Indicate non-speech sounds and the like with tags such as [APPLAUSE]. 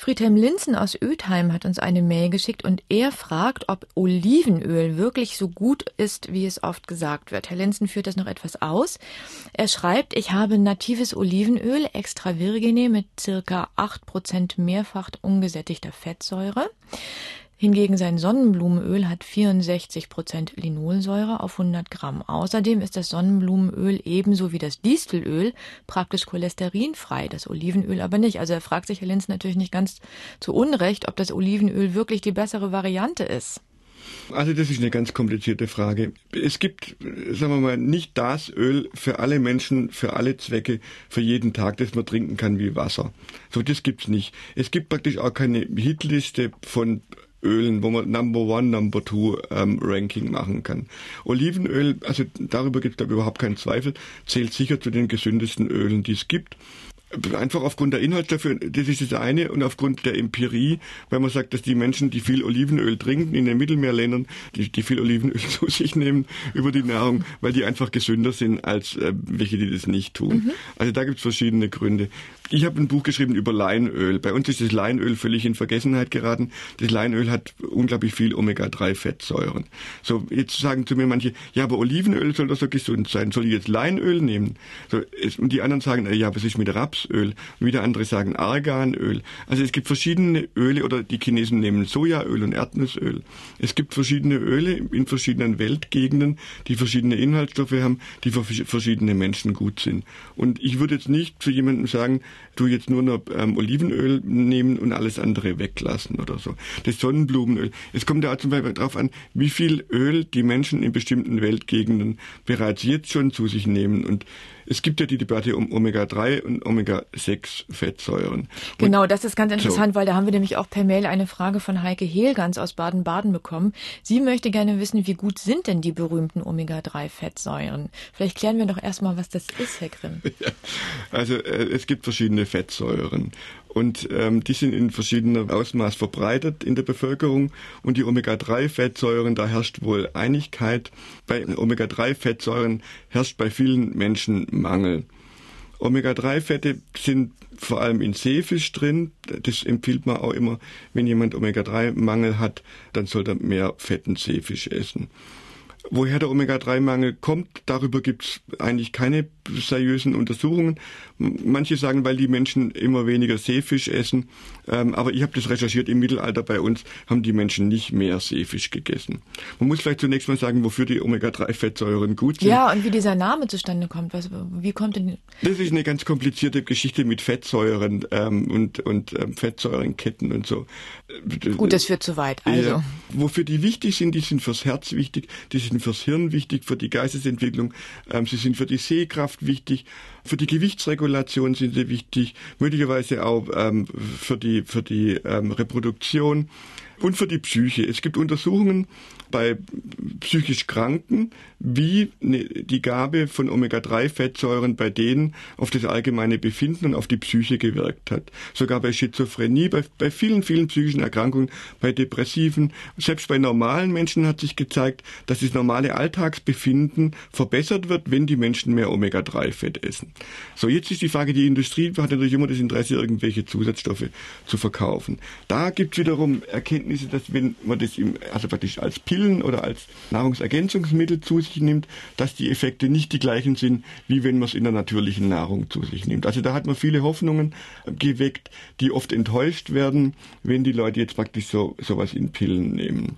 Friedhelm Linzen aus Ötheim hat uns eine Mail geschickt und er fragt, ob Olivenöl wirklich so gut ist, wie es oft gesagt wird. Herr Linzen führt das noch etwas aus. Er schreibt, ich habe natives Olivenöl extra virgine mit circa 8% mehrfach ungesättigter Fettsäure. Hingegen sein Sonnenblumenöl hat 64 Prozent Linolsäure auf 100 Gramm. Außerdem ist das Sonnenblumenöl ebenso wie das Distelöl praktisch cholesterinfrei, das Olivenöl aber nicht. Also er fragt sich Herr Linz natürlich nicht ganz zu Unrecht, ob das Olivenöl wirklich die bessere Variante ist. Also das ist eine ganz komplizierte Frage. Es gibt, sagen wir mal, nicht das Öl für alle Menschen, für alle Zwecke, für jeden Tag, das man trinken kann wie Wasser. So, das gibt's nicht. Es gibt praktisch auch keine Hitliste von Ölen, wo man Number One, Number Two ähm, Ranking machen kann. Olivenöl, also darüber gibt es überhaupt keinen Zweifel, zählt sicher zu den gesündesten Ölen, die es gibt. Einfach aufgrund der Inhaltsstoffe, das ist das eine, und aufgrund der Empirie, weil man sagt, dass die Menschen, die viel Olivenöl trinken in den Mittelmeerländern, die, die viel Olivenöl [LAUGHS] zu sich nehmen über die Nahrung, weil die einfach gesünder sind als äh, welche, die das nicht tun. Mhm. Also da gibt es verschiedene Gründe. Ich habe ein Buch geschrieben über Leinöl. Bei uns ist das Leinöl völlig in Vergessenheit geraten. Das Leinöl hat unglaublich viel Omega-3-Fettsäuren. So, jetzt sagen zu mir manche, ja, aber Olivenöl soll doch so gesund sein. Soll ich jetzt Leinöl nehmen? So, es, und die anderen sagen, ja, was ist mit Rapsöl? Und wieder andere sagen Arganöl. Also es gibt verschiedene Öle oder die Chinesen nehmen Sojaöl und Erdnussöl. Es gibt verschiedene Öle in verschiedenen Weltgegenden, die verschiedene Inhaltsstoffe haben, die für verschiedene Menschen gut sind. Und ich würde jetzt nicht zu jemandem sagen, du jetzt nur noch ähm, Olivenöl nehmen und alles andere weglassen oder so. Das Sonnenblumenöl. Es kommt ja zum Beispiel darauf an, wie viel Öl die Menschen in bestimmten Weltgegenden bereits jetzt schon zu sich nehmen und es gibt ja die Debatte um Omega-3 und Omega-6-Fettsäuren. Genau, das ist ganz interessant, so. weil da haben wir nämlich auch per Mail eine Frage von Heike Hehlgans aus Baden-Baden bekommen. Sie möchte gerne wissen, wie gut sind denn die berühmten Omega-3-Fettsäuren? Vielleicht klären wir doch erstmal, was das ist, Herr Grimm. [LAUGHS] Ja, also äh, es gibt verschiedene Fettsäuren und ähm, die sind in verschiedenem Ausmaß verbreitet in der Bevölkerung und die Omega-3-Fettsäuren, da herrscht wohl Einigkeit. Bei Omega-3-Fettsäuren herrscht bei vielen Menschen Mangel. Omega-3-Fette sind vor allem in Seefisch drin. Das empfiehlt man auch immer, wenn jemand Omega-3-Mangel hat, dann sollte er mehr fetten Seefisch essen. Woher der Omega-3-Mangel kommt, darüber gibt es eigentlich keine seriösen Untersuchungen. Manche sagen, weil die Menschen immer weniger Seefisch essen. Ähm, aber ich habe das recherchiert. Im Mittelalter bei uns haben die Menschen nicht mehr Seefisch gegessen. Man muss vielleicht zunächst mal sagen, wofür die Omega-3-Fettsäuren gut sind. Ja, und wie dieser Name zustande kommt. Was, wie kommt denn? Das ist eine ganz komplizierte Geschichte mit Fettsäuren ähm, und, und ähm, Fettsäurenketten und so. Gut, das führt zu weit. Also. Ja, wofür die wichtig sind, die sind fürs Herz wichtig, die sind fürs Hirn wichtig, für die Geistesentwicklung, ähm, sie sind für die Sehkraft wichtig, für die Gewichtsregulation sind sie wichtig, möglicherweise auch ähm, für die, für die ähm, Reproduktion und für die Psyche. Es gibt Untersuchungen bei psychisch Kranken, wie ne, die Gabe von Omega-3-Fettsäuren bei denen auf das allgemeine Befinden und auf die Psyche gewirkt hat. Sogar bei Schizophrenie, bei, bei vielen, vielen psychischen Erkrankungen, bei Depressiven, selbst bei normalen Menschen hat sich gezeigt, dass das normale Alltagsbefinden verbessert wird, wenn die Menschen mehr Omega-3-Fett essen. So, jetzt ist die Frage, die Industrie hat natürlich immer das Interesse, irgendwelche Zusatzstoffe zu verkaufen. Da gibt es wiederum Erkenntnisse, dass wenn man das im, also praktisch als Pillen oder als Nahrungsergänzungsmittel zu sich nimmt, dass die Effekte nicht die gleichen sind, wie wenn man es in der natürlichen Nahrung zu sich nimmt. Also da hat man viele Hoffnungen geweckt, die oft enttäuscht werden, wenn die Leute jetzt praktisch so sowas in Pillen nehmen.